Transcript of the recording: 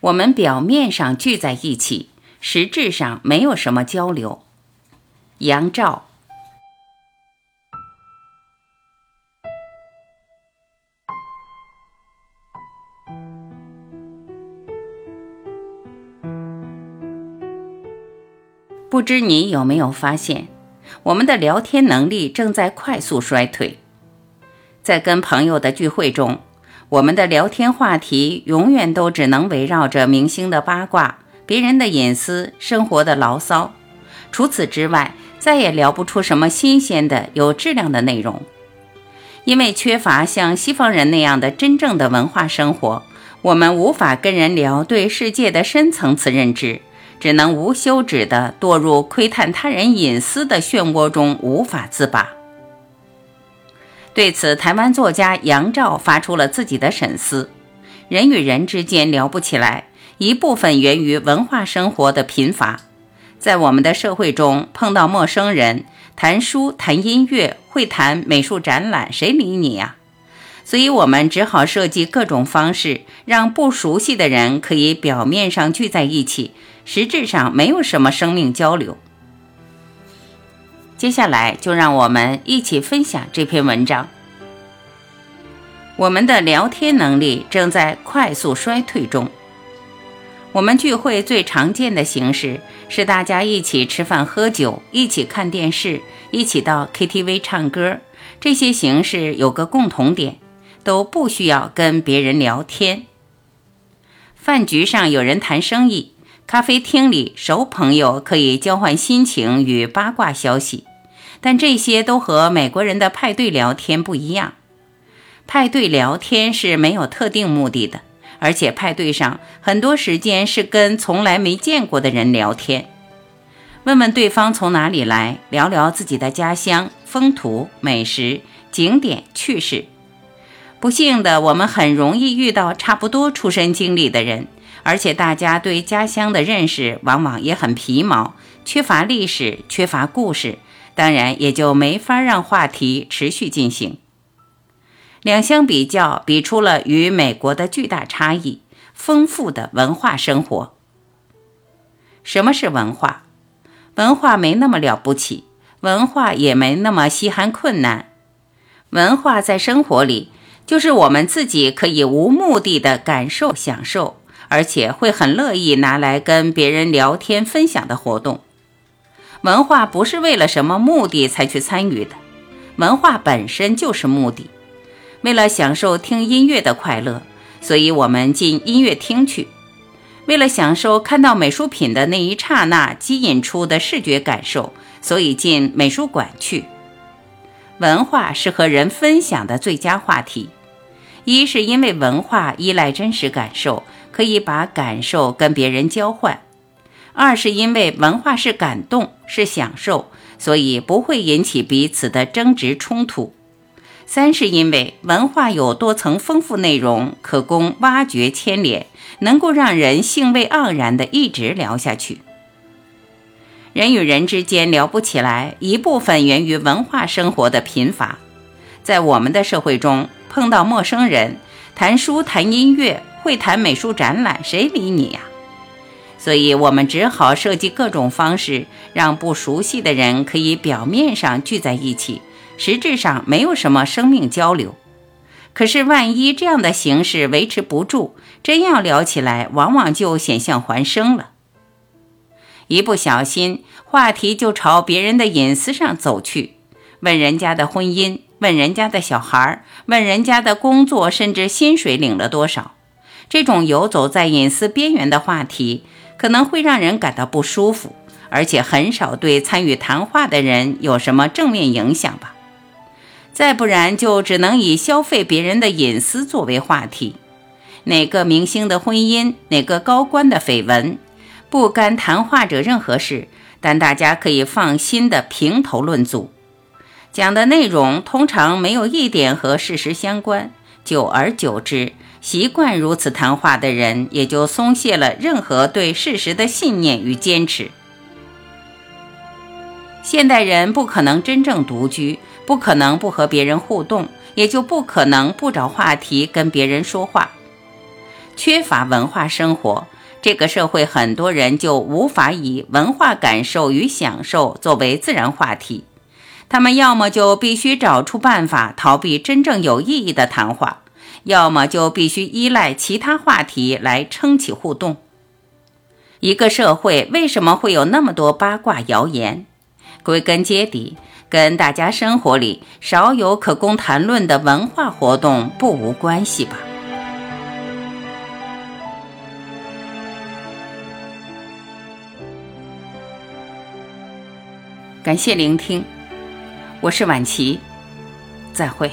我们表面上聚在一起，实质上没有什么交流。杨照。不知你有没有发现，我们的聊天能力正在快速衰退。在跟朋友的聚会中，我们的聊天话题永远都只能围绕着明星的八卦、别人的隐私、生活的牢骚。除此之外，再也聊不出什么新鲜的、有质量的内容。因为缺乏像西方人那样的真正的文化生活，我们无法跟人聊对世界的深层次认知，只能无休止地堕入窥探他人隐私的漩涡中，无法自拔。对此，台湾作家杨照发出了自己的沈思：人与人之间聊不起来，一部分源于文化生活的贫乏。在我们的社会中，碰到陌生人，谈书、谈音乐、会谈美术展览，谁理你呀？所以，我们只好设计各种方式，让不熟悉的人可以表面上聚在一起，实质上没有什么生命交流。接下来就让我们一起分享这篇文章。我们的聊天能力正在快速衰退中。我们聚会最常见的形式是大家一起吃饭喝酒，一起看电视，一起到 KTV 唱歌。这些形式有个共同点，都不需要跟别人聊天。饭局上有人谈生意，咖啡厅里熟朋友可以交换心情与八卦消息。但这些都和美国人的派对聊天不一样。派对聊天是没有特定目的的，而且派对上很多时间是跟从来没见过的人聊天，问问对方从哪里来，聊聊自己的家乡风土、美食、景点、趣事。不幸的，我们很容易遇到差不多出身经历的人，而且大家对家乡的认识往往也很皮毛，缺乏历史，缺乏故事。当然也就没法让话题持续进行。两相比较，比出了与美国的巨大差异：丰富的文化生活。什么是文化？文化没那么了不起，文化也没那么稀罕困难。文化在生活里，就是我们自己可以无目的的感受、享受，而且会很乐意拿来跟别人聊天分享的活动。文化不是为了什么目的才去参与的，文化本身就是目的。为了享受听音乐的快乐，所以我们进音乐厅去；为了享受看到美术品的那一刹那激引出的视觉感受，所以进美术馆去。文化是和人分享的最佳话题，一是因为文化依赖真实感受，可以把感受跟别人交换。二是因为文化是感动，是享受，所以不会引起彼此的争执冲突。三是因为文化有多层丰富内容，可供挖掘牵连，能够让人兴味盎然地一直聊下去。人与人之间聊不起来，一部分源于文化生活的贫乏。在我们的社会中，碰到陌生人，谈书、谈音乐，会谈美术展览，谁理你呀？所以我们只好设计各种方式，让不熟悉的人可以表面上聚在一起，实质上没有什么生命交流。可是万一这样的形式维持不住，真要聊起来，往往就险象环生了。一不小心，话题就朝别人的隐私上走去，问人家的婚姻，问人家的小孩，问人家的工作，甚至薪水领了多少。这种游走在隐私边缘的话题。可能会让人感到不舒服，而且很少对参与谈话的人有什么正面影响吧。再不然，就只能以消费别人的隐私作为话题。哪个明星的婚姻，哪个高官的绯闻，不干谈话者任何事，但大家可以放心的评头论足。讲的内容通常没有一点和事实相关，久而久之。习惯如此谈话的人，也就松懈了任何对事实的信念与坚持。现代人不可能真正独居，不可能不和别人互动，也就不可能不找话题跟别人说话。缺乏文化生活，这个社会很多人就无法以文化感受与享受作为自然话题。他们要么就必须找出办法逃避真正有意义的谈话，要么就必须依赖其他话题来撑起互动。一个社会为什么会有那么多八卦谣言？归根结底，跟大家生活里少有可供谈论的文化活动不无关系吧。感谢聆听。我是晚琪，再会。